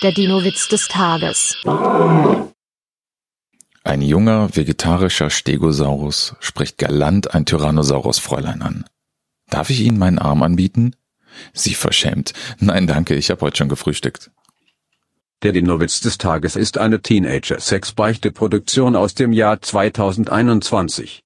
Der Dino-Witz des Tages. Ein junger vegetarischer Stegosaurus spricht galant ein Tyrannosaurus-Fräulein an. Darf ich Ihnen meinen Arm anbieten? Sie verschämt. Nein, danke, ich habe heute schon gefrühstückt. Der Dino-Witz des Tages ist eine Teenager-Sex-Beichte-Produktion aus dem Jahr 2021.